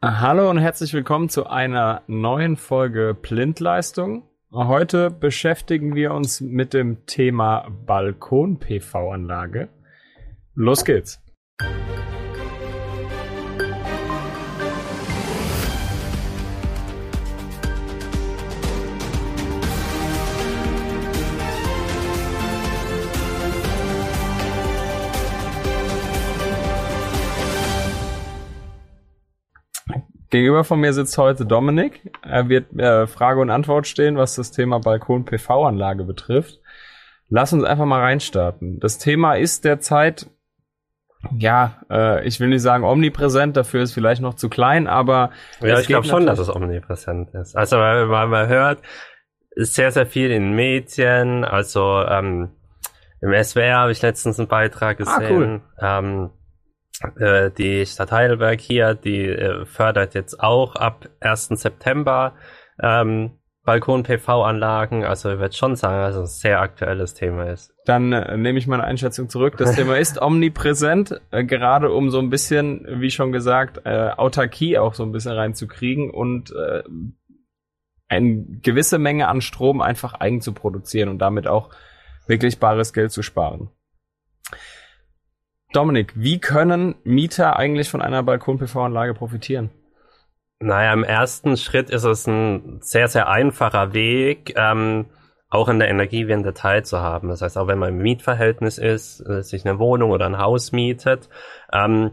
Hallo und herzlich willkommen zu einer neuen Folge Blindleistung. Heute beschäftigen wir uns mit dem Thema Balkon-PV-Anlage. Los geht's. Gegenüber von mir sitzt heute Dominik. Er wird äh, Frage und Antwort stehen, was das Thema Balkon-PV-Anlage betrifft. Lass uns einfach mal reinstarten. Das Thema ist derzeit, ja, äh, ich will nicht sagen omnipräsent, dafür ist vielleicht noch zu klein, aber. Ja, ich glaube schon, dass es omnipräsent ist. Also, weil, man hört, ist sehr, sehr viel in Medien, also ähm, im SWR habe ich letztens einen Beitrag gesehen. Ah, cool. Ähm, äh, die Stadt Heidelberg hier, die äh, fördert jetzt auch ab 1. September ähm, Balkon-PV-Anlagen. Also ich würde schon sagen, dass es ein sehr aktuelles Thema ist. Dann äh, nehme ich meine Einschätzung zurück. Das Thema ist omnipräsent, äh, gerade um so ein bisschen, wie schon gesagt, äh, Autarkie auch so ein bisschen reinzukriegen und äh, eine gewisse Menge an Strom einfach eigen zu produzieren und damit auch wirklich bares Geld zu sparen. Dominik, wie können Mieter eigentlich von einer Balkon-PV-Anlage profitieren? Naja, im ersten Schritt ist es ein sehr, sehr einfacher Weg, ähm, auch in der Energiewende teilzuhaben. Das heißt, auch wenn man im Mietverhältnis ist, äh, sich eine Wohnung oder ein Haus mietet, ähm,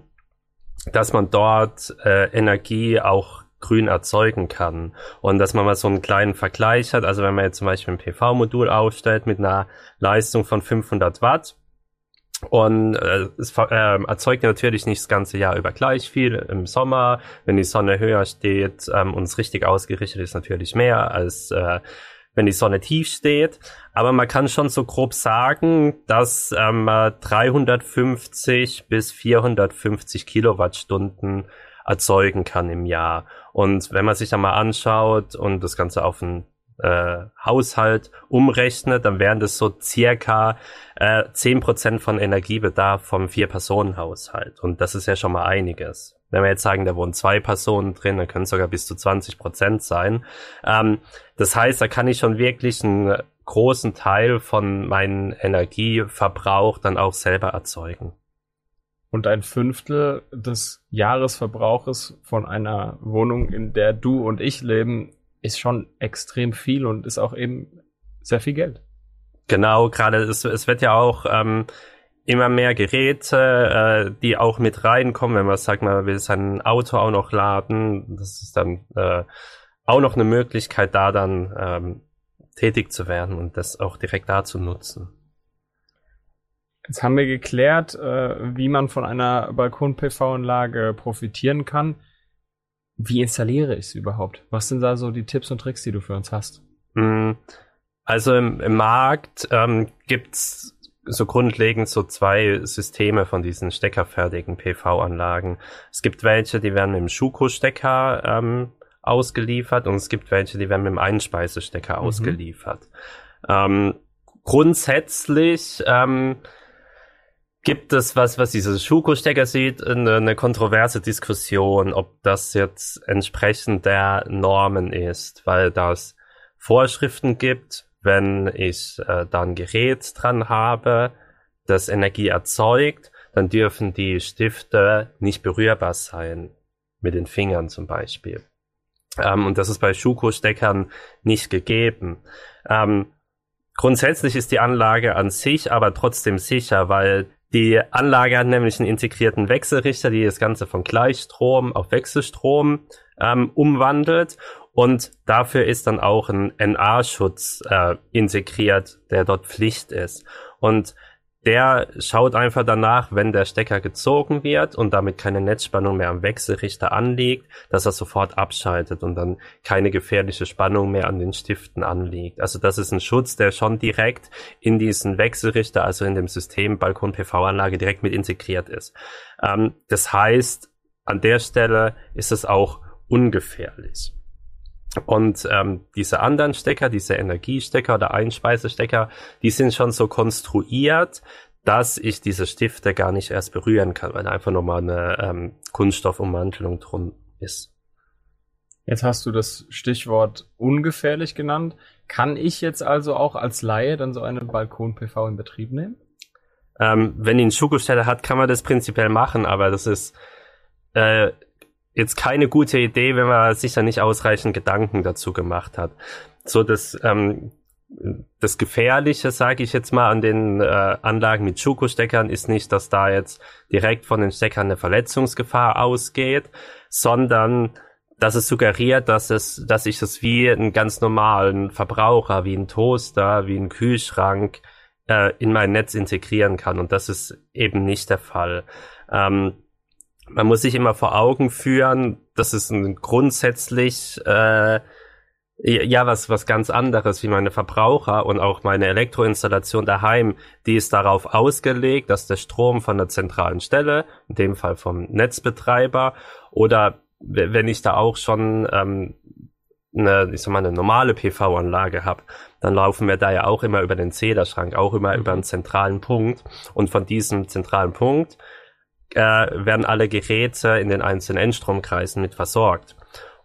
dass man dort äh, Energie auch grün erzeugen kann. Und dass man mal so einen kleinen Vergleich hat, also wenn man jetzt zum Beispiel ein PV-Modul aufstellt mit einer Leistung von 500 Watt, und äh, es äh, erzeugt natürlich nicht das ganze Jahr über gleich viel. Im Sommer, wenn die Sonne höher steht ähm, und es richtig ausgerichtet ist, natürlich mehr als äh, wenn die Sonne tief steht. Aber man kann schon so grob sagen, dass ähm, 350 bis 450 Kilowattstunden erzeugen kann im Jahr. Und wenn man sich dann mal anschaut und das Ganze auf ein äh, Haushalt umrechnet, dann wären das so circa äh, 10% von Energiebedarf vom Vier-Personen-Haushalt. Und das ist ja schon mal einiges. Wenn wir jetzt sagen, da wohnen zwei Personen drin, dann können es sogar bis zu 20 Prozent sein. Ähm, das heißt, da kann ich schon wirklich einen großen Teil von meinem Energieverbrauch dann auch selber erzeugen. Und ein Fünftel des Jahresverbrauches von einer Wohnung, in der du und ich leben, ist schon extrem viel und ist auch eben sehr viel Geld. Genau, gerade es, es wird ja auch ähm, immer mehr Geräte, äh, die auch mit reinkommen, wenn man sagt, man will sein Auto auch noch laden. Das ist dann äh, auch noch eine Möglichkeit, da dann ähm, tätig zu werden und das auch direkt da zu nutzen. Jetzt haben wir geklärt, äh, wie man von einer Balkon-PV-Anlage profitieren kann. Wie installiere ich es überhaupt? Was sind da so die Tipps und Tricks, die du für uns hast? Mm, also im, im Markt ähm, gibt's so grundlegend so zwei Systeme von diesen steckerfertigen PV-Anlagen. Es gibt welche, die werden mit dem Schuko-Stecker ähm, ausgeliefert und es gibt welche, die werden mit dem Einspeisestecker mhm. ausgeliefert. Ähm, grundsätzlich ähm, gibt es was, was dieses Schuko-Stecker sieht, eine, eine kontroverse Diskussion, ob das jetzt entsprechend der Normen ist, weil das Vorschriften gibt, wenn ich äh, dann Gerät dran habe, das Energie erzeugt, dann dürfen die Stifte nicht berührbar sein, mit den Fingern zum Beispiel. Ähm, und das ist bei Schuko-Steckern nicht gegeben. Ähm, grundsätzlich ist die Anlage an sich aber trotzdem sicher, weil die Anlage hat nämlich einen integrierten Wechselrichter, die das Ganze von Gleichstrom auf Wechselstrom ähm, umwandelt. Und dafür ist dann auch ein NA-Schutz äh, integriert, der dort Pflicht ist. Und der schaut einfach danach, wenn der Stecker gezogen wird und damit keine Netzspannung mehr am Wechselrichter anliegt, dass er sofort abschaltet und dann keine gefährliche Spannung mehr an den Stiften anliegt. Also das ist ein Schutz, der schon direkt in diesen Wechselrichter, also in dem System Balkon-PV-Anlage direkt mit integriert ist. Ähm, das heißt, an der Stelle ist es auch ungefährlich. Und ähm, diese anderen Stecker, diese Energiestecker oder Einspeisestecker, die sind schon so konstruiert, dass ich diese Stifte gar nicht erst berühren kann, weil einfach nochmal eine ähm, Kunststoffummantelung drum ist. Jetzt hast du das Stichwort ungefährlich genannt. Kann ich jetzt also auch als Laie dann so eine Balkon-PV in Betrieb nehmen? Ähm, wenn die einen Schuko-Steller hat, kann man das prinzipiell machen, aber das ist äh, jetzt keine gute Idee, wenn man sich da nicht ausreichend Gedanken dazu gemacht hat. So das ähm, das Gefährliche, sage ich jetzt mal, an den äh, Anlagen mit Schuko-Steckern ist nicht, dass da jetzt direkt von den Steckern eine Verletzungsgefahr ausgeht, sondern dass es suggeriert, dass es, dass ich es wie einen ganz normalen Verbraucher, wie ein Toaster, wie ein Kühlschrank äh, in mein Netz integrieren kann. Und das ist eben nicht der Fall. Ähm, man muss sich immer vor Augen führen, dass es ein grundsätzlich äh, ja, was, was ganz anderes wie meine Verbraucher und auch meine Elektroinstallation daheim, die ist darauf ausgelegt, dass der Strom von der zentralen Stelle, in dem Fall vom Netzbetreiber, oder wenn ich da auch schon ähm, eine, ich sag mal, eine normale PV-Anlage habe, dann laufen wir da ja auch immer über den Zählerschrank, auch immer über einen zentralen Punkt. Und von diesem zentralen Punkt äh, werden alle Geräte in den einzelnen Endstromkreisen mit versorgt.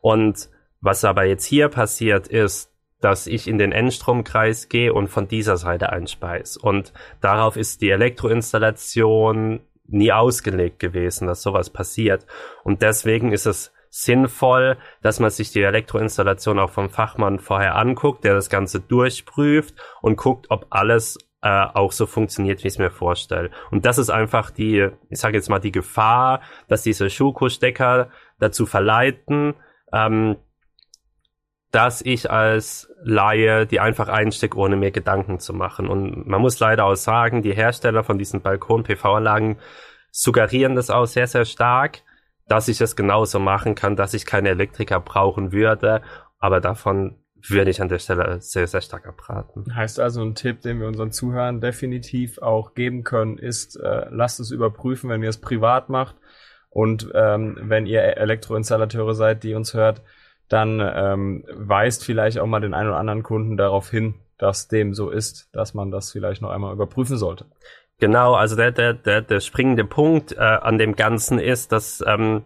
Und was aber jetzt hier passiert ist, dass ich in den Endstromkreis gehe und von dieser Seite einspeise. Und darauf ist die Elektroinstallation nie ausgelegt gewesen, dass sowas passiert. Und deswegen ist es sinnvoll, dass man sich die Elektroinstallation auch vom Fachmann vorher anguckt, der das Ganze durchprüft und guckt, ob alles äh, auch so funktioniert, wie ich es mir vorstelle. Und das ist einfach die, ich sage jetzt mal, die Gefahr, dass diese Schuko-Stecker dazu verleiten, ähm, dass ich als Laie die einfach einstecke, ohne mir Gedanken zu machen. Und man muss leider auch sagen, die Hersteller von diesen Balkon-PV-Anlagen suggerieren das auch sehr, sehr stark, dass ich es genauso machen kann, dass ich keine Elektriker brauchen würde. Aber davon würde ich an der Stelle sehr, sehr stark abraten. Heißt also, ein Tipp, den wir unseren Zuhörern definitiv auch geben können, ist, äh, lasst es überprüfen, wenn ihr es privat macht. Und ähm, wenn ihr Elektroinstallateure seid, die uns hört, dann ähm, weist vielleicht auch mal den einen oder anderen Kunden darauf hin, dass dem so ist, dass man das vielleicht noch einmal überprüfen sollte. Genau, also der, der, der, der springende Punkt äh, an dem Ganzen ist, dass ähm,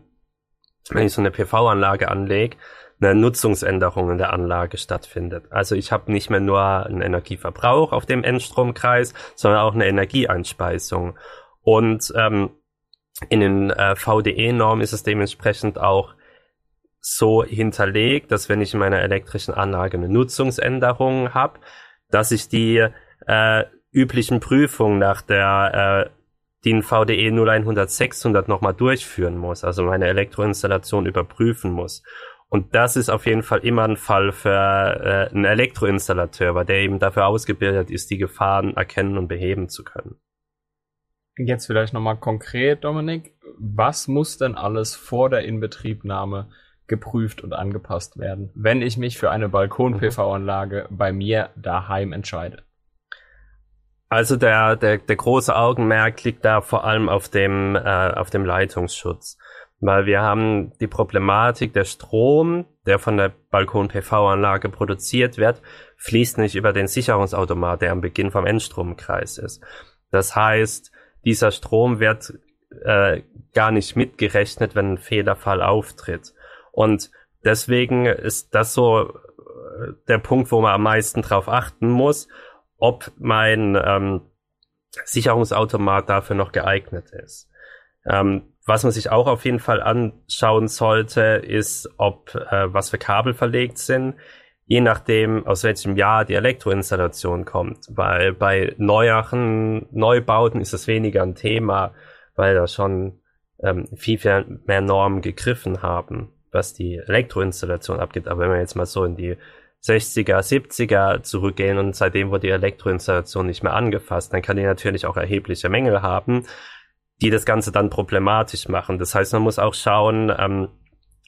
wenn ich so eine PV-Anlage anlege, eine Nutzungsänderung in der Anlage stattfindet. Also ich habe nicht mehr nur einen Energieverbrauch auf dem Endstromkreis, sondern auch eine Energieeinspeisung. Und ähm, in den äh, VDE-Normen ist es dementsprechend auch so hinterlegt, dass wenn ich in meiner elektrischen Anlage eine Nutzungsänderung habe, dass ich die äh, üblichen Prüfungen nach der äh, DIN VDE 0100 600 nochmal durchführen muss, also meine Elektroinstallation überprüfen muss. Und das ist auf jeden Fall immer ein Fall für äh, einen Elektroinstallateur, weil der eben dafür ausgebildet ist, die Gefahren erkennen und beheben zu können. Jetzt vielleicht nochmal konkret, Dominik, was muss denn alles vor der Inbetriebnahme geprüft und angepasst werden, wenn ich mich für eine Balkon-PV-Anlage bei mir daheim entscheide. Also der, der, der große Augenmerk liegt da vor allem auf dem, äh, auf dem Leitungsschutz. Weil wir haben die Problematik, der Strom, der von der Balkon-PV-Anlage produziert wird, fließt nicht über den Sicherungsautomat, der am Beginn vom Endstromkreis ist. Das heißt, dieser Strom wird äh, gar nicht mitgerechnet, wenn ein Fehlerfall auftritt. Und deswegen ist das so äh, der Punkt, wo man am meisten drauf achten muss, ob mein ähm, Sicherungsautomat dafür noch geeignet ist. Ähm, was man sich auch auf jeden Fall anschauen sollte, ist, ob äh, was für Kabel verlegt sind, je nachdem, aus welchem Jahr die Elektroinstallation kommt. Weil bei neueren Neubauten ist es weniger ein Thema, weil da schon ähm, viel, viel mehr Normen gegriffen haben was die Elektroinstallation abgeht. Aber wenn wir jetzt mal so in die 60er, 70er zurückgehen und seitdem wurde die Elektroinstallation nicht mehr angefasst, dann kann die natürlich auch erhebliche Mängel haben, die das Ganze dann problematisch machen. Das heißt, man muss auch schauen, ähm,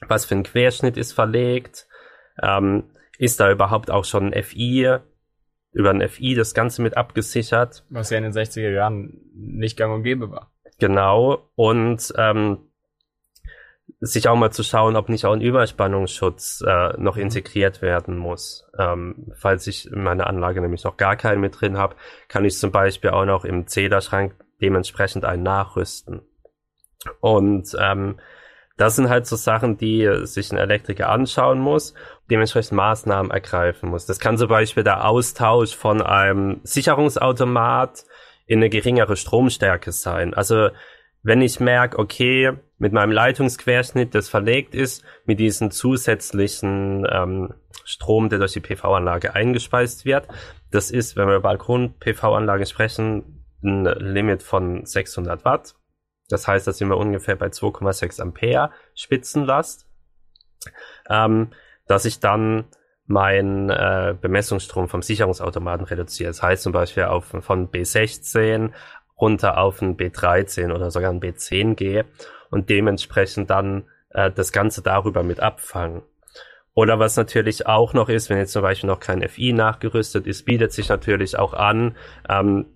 was für ein Querschnitt ist verlegt, ähm, ist da überhaupt auch schon ein FI, über ein FI das Ganze mit abgesichert. Was ja in den 60er Jahren nicht gang und gäbe war. Genau, und ähm, sich auch mal zu schauen, ob nicht auch ein Überspannungsschutz äh, noch integriert werden muss. Ähm, falls ich in meiner Anlage nämlich noch gar keinen mit drin habe, kann ich zum Beispiel auch noch im Zählerschrank dementsprechend einen nachrüsten. Und ähm, Das sind halt so Sachen, die sich ein Elektriker anschauen muss, dementsprechend Maßnahmen ergreifen muss. Das kann zum Beispiel der Austausch von einem Sicherungsautomat in eine geringere Stromstärke sein. Also wenn ich merke, okay, mit meinem Leitungsquerschnitt, das verlegt ist, mit diesem zusätzlichen ähm, Strom, der durch die PV-Anlage eingespeist wird, das ist, wenn wir über Balkon-PV-Anlage sprechen, ein Limit von 600 Watt. Das heißt, da sind wir ungefähr bei 2,6 Ampere Spitzenlast. Ähm, dass ich dann mein äh, Bemessungsstrom vom Sicherungsautomaten reduziere. Das heißt zum Beispiel auf, von B16 runter auf ein B13 oder sogar ein B10 gehe und dementsprechend dann äh, das Ganze darüber mit abfangen. Oder was natürlich auch noch ist, wenn jetzt zum Beispiel noch kein FI nachgerüstet ist, bietet sich natürlich auch an, ähm,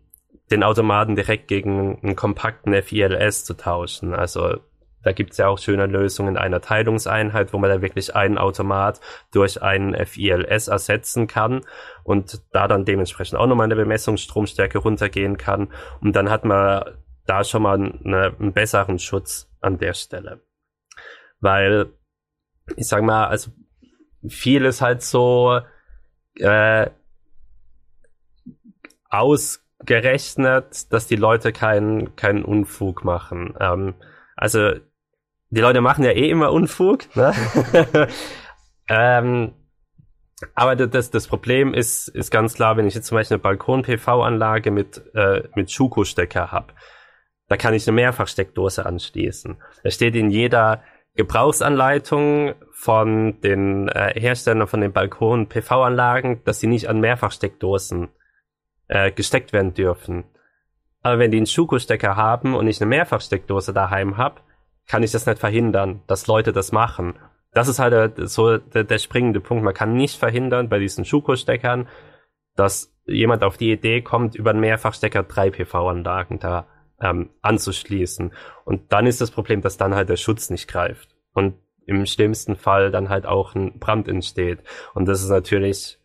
den Automaten direkt gegen einen kompakten FILS zu tauschen. Also da gibt's ja auch schöne Lösungen einer Teilungseinheit, wo man da wirklich einen Automat durch einen FILS ersetzen kann und da dann dementsprechend auch nochmal eine Bemessungsstromstärke runtergehen kann. Und dann hat man da schon mal eine, einen besseren Schutz an der Stelle. Weil, ich sag mal, also viel ist halt so äh, ausgerechnet, dass die Leute keinen keinen Unfug machen. Ähm, also die Leute machen ja eh immer Unfug. Ne? ähm, aber das, das Problem ist, ist ganz klar, wenn ich jetzt zum Beispiel eine Balkon-PV-Anlage mit, äh, mit Schuko-Stecker habe, da kann ich eine Mehrfachsteckdose anschließen. Da steht in jeder Gebrauchsanleitung von den äh, Herstellern von den Balkon-PV-Anlagen, dass sie nicht an Mehrfachsteckdosen äh, gesteckt werden dürfen. Aber wenn die einen Schuko-Stecker haben und ich eine Mehrfachsteckdose daheim habe, kann ich das nicht verhindern, dass Leute das machen. Das ist halt der, so der, der springende Punkt. Man kann nicht verhindern bei diesen Schuko-Steckern, dass jemand auf die Idee kommt, über einen Mehrfachstecker drei PV-Anlagen da ähm, anzuschließen. Und dann ist das Problem, dass dann halt der Schutz nicht greift. Und im schlimmsten Fall dann halt auch ein Brand entsteht. Und das ist natürlich,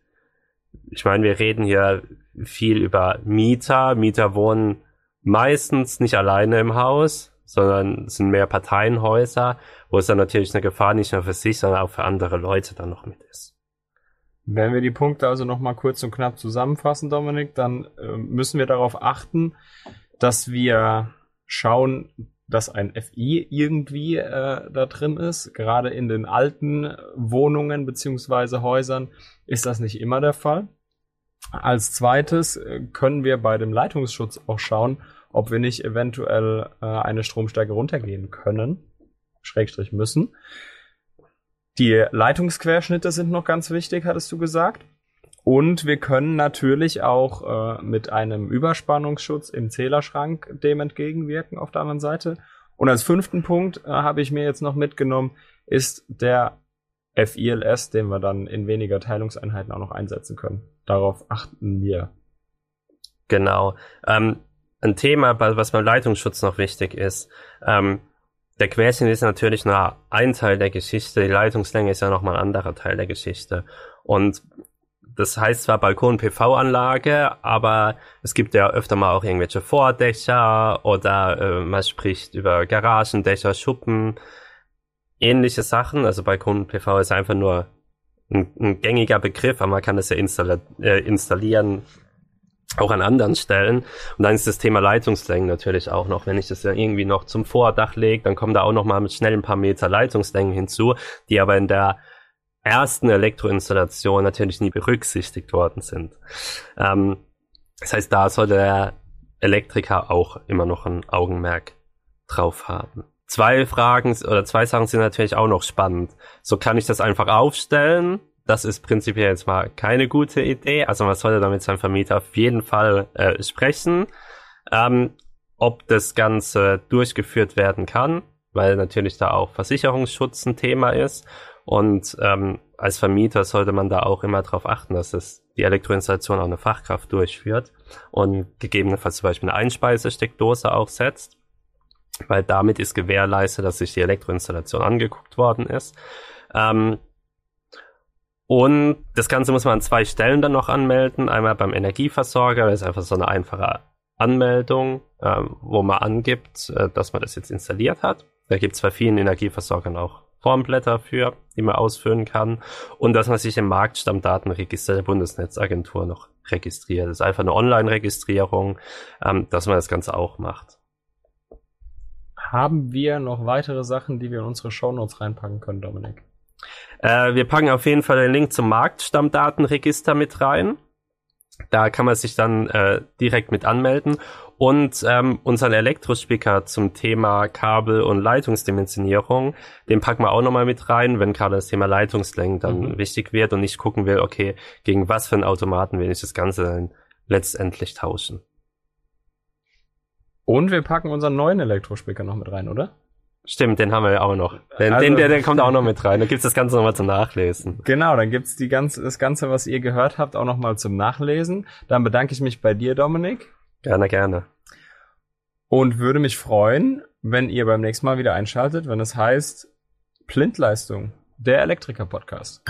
ich meine, wir reden hier viel über Mieter. Mieter wohnen meistens nicht alleine im Haus, sondern es sind mehr Parteienhäuser, wo es dann natürlich eine Gefahr nicht nur für sich, sondern auch für andere Leute dann noch mit ist. Wenn wir die Punkte also nochmal kurz und knapp zusammenfassen, Dominik, dann äh, müssen wir darauf achten, dass wir schauen, dass ein FI irgendwie äh, da drin ist. Gerade in den alten Wohnungen beziehungsweise Häusern ist das nicht immer der Fall. Als zweites äh, können wir bei dem Leitungsschutz auch schauen, ob wir nicht eventuell äh, eine Stromstärke runtergehen können, Schrägstrich müssen. Die Leitungsquerschnitte sind noch ganz wichtig, hattest du gesagt. Und wir können natürlich auch äh, mit einem Überspannungsschutz im Zählerschrank dem entgegenwirken auf der anderen Seite. Und als fünften Punkt äh, habe ich mir jetzt noch mitgenommen, ist der FILS, den wir dann in weniger Teilungseinheiten auch noch einsetzen können. Darauf achten wir. Genau. Ähm, ein Thema, was beim Leitungsschutz noch wichtig ist. Ähm, der Querschnitt ist natürlich nur ein Teil der Geschichte, die Leitungslänge ist ja nochmal ein anderer Teil der Geschichte. Und das heißt zwar Balkon-PV-Anlage, aber es gibt ja öfter mal auch irgendwelche Vordächer oder äh, man spricht über Garagendächer, Schuppen, ähnliche Sachen. Also Balkon-PV ist einfach nur ein, ein, gängiger Begriff, aber man kann das ja installi äh, installieren auch an anderen Stellen. Und dann ist das Thema Leitungslängen natürlich auch noch. Wenn ich das ja irgendwie noch zum Vordach lege, dann kommen da auch noch mal mit schnell ein paar Meter Leitungslängen hinzu, die aber in der ersten Elektroinstallation natürlich nie berücksichtigt worden sind. Ähm, das heißt, da soll der Elektriker auch immer noch ein Augenmerk drauf haben. Zwei Fragen oder zwei Sachen sind natürlich auch noch spannend. So kann ich das einfach aufstellen das ist prinzipiell jetzt mal keine gute Idee. Also man sollte damit seinem Vermieter auf jeden Fall äh, sprechen, ähm, ob das Ganze durchgeführt werden kann, weil natürlich da auch Versicherungsschutz ein Thema ist. Und ähm, als Vermieter sollte man da auch immer darauf achten, dass es die Elektroinstallation auch eine Fachkraft durchführt und gegebenenfalls zum Beispiel eine Einspeisesteckdose aufsetzt, weil damit ist gewährleistet, dass sich die Elektroinstallation angeguckt worden ist. Ähm, und das Ganze muss man an zwei Stellen dann noch anmelden. Einmal beim Energieversorger, das ist einfach so eine einfache Anmeldung, ähm, wo man angibt, äh, dass man das jetzt installiert hat. Da gibt es bei vielen Energieversorgern auch Formblätter für, die man ausfüllen kann. Und dass man sich im Marktstammdatenregister der Bundesnetzagentur noch registriert. Das ist einfach eine Online-Registrierung, ähm, dass man das Ganze auch macht. Haben wir noch weitere Sachen, die wir in unsere Shownotes reinpacken können, Dominik? Äh, wir packen auf jeden Fall den Link zum Marktstammdatenregister mit rein. Da kann man sich dann äh, direkt mit anmelden und ähm, unseren Elektrospicker zum Thema Kabel- und Leitungsdimensionierung, den packen wir auch nochmal mit rein, wenn gerade das Thema Leitungslängen dann mhm. wichtig wird und ich gucken will, okay, gegen was für einen Automaten will ich das Ganze dann letztendlich tauschen. Und wir packen unseren neuen Elektrospicker noch mit rein, oder? Stimmt, den haben wir ja auch noch. Den, also, den der, der kommt auch noch mit rein. Da gibt's das Ganze nochmal zum Nachlesen. Genau, dann gibt's die ganze, das Ganze, was ihr gehört habt, auch nochmal zum Nachlesen. Dann bedanke ich mich bei dir, Dominik. Gerne, gerne. Und würde mich freuen, wenn ihr beim nächsten Mal wieder einschaltet, wenn es heißt Plintleistung, der Elektriker-Podcast.